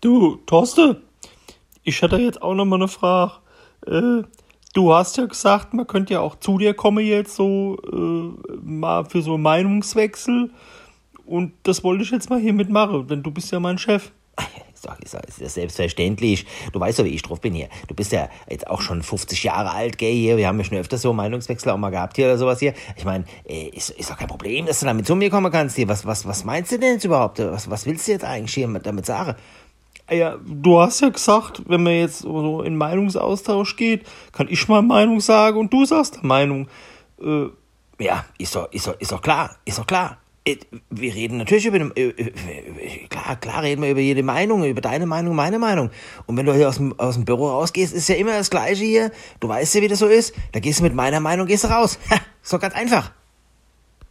Du, Torste, ich hätte jetzt auch noch mal eine Frage. Äh, du hast ja gesagt, man könnte ja auch zu dir kommen jetzt so äh, mal für so einen Meinungswechsel. Und das wollte ich jetzt mal hier mitmachen, denn du bist ja mein Chef. Ist doch, ist doch, ist doch selbstverständlich. Du weißt ja, wie ich drauf bin hier. Du bist ja jetzt auch schon 50 Jahre alt, gell, hier. Wir haben ja schon öfter so Meinungswechsel auch mal gehabt hier oder sowas hier. Ich meine, äh, ist, ist doch kein Problem, dass du damit zu mir kommen kannst hier. Was, was, was meinst du denn jetzt überhaupt? Was, was willst du jetzt eigentlich hier damit sagen? Ja, du hast ja gesagt, wenn man jetzt so in Meinungsaustausch geht, kann ich mal Meinung sagen und du sagst Meinung. Äh, ja, ist doch, ist doch, ist doch klar, ist doch klar. Äh, wir reden natürlich über, über, klar, klar reden wir über jede Meinung, über deine Meinung, meine Meinung. Und wenn du hier aus dem, aus dem Büro rausgehst, ist ja immer das Gleiche hier. Du weißt ja, wie das so ist. Da gehst du mit meiner Meinung, gehst du raus. Ha, ist doch ganz einfach.